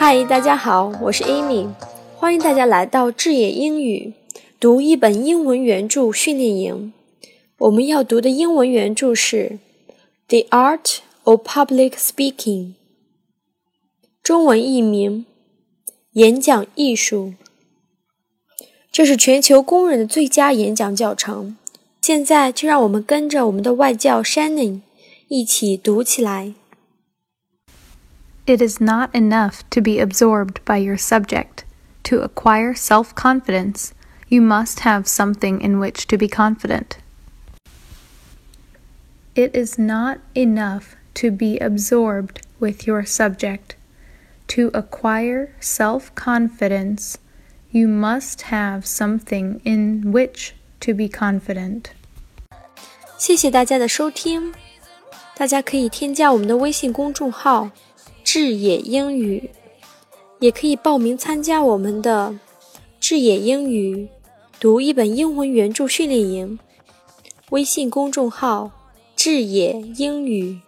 嗨，大家好，我是 Amy，欢迎大家来到智野英语读一本英文原著训练营。我们要读的英文原著是《The Art of Public Speaking》，中文译名《演讲艺术》。这是全球公认的最佳演讲教程。现在就让我们跟着我们的外教 Shannon 一起读起来。It is not enough to be absorbed by your subject. To acquire self confidence, you must have something in which to be confident. It is not enough to be absorbed with your subject. To acquire self confidence, you must have something in which to be confident. 谢谢大家的收听，大家可以添加我们的微信公众号“ 智野英语”，也可以报名参加我们的“智野英语”读一本英文原著训练营。微信公众号“智野英语”。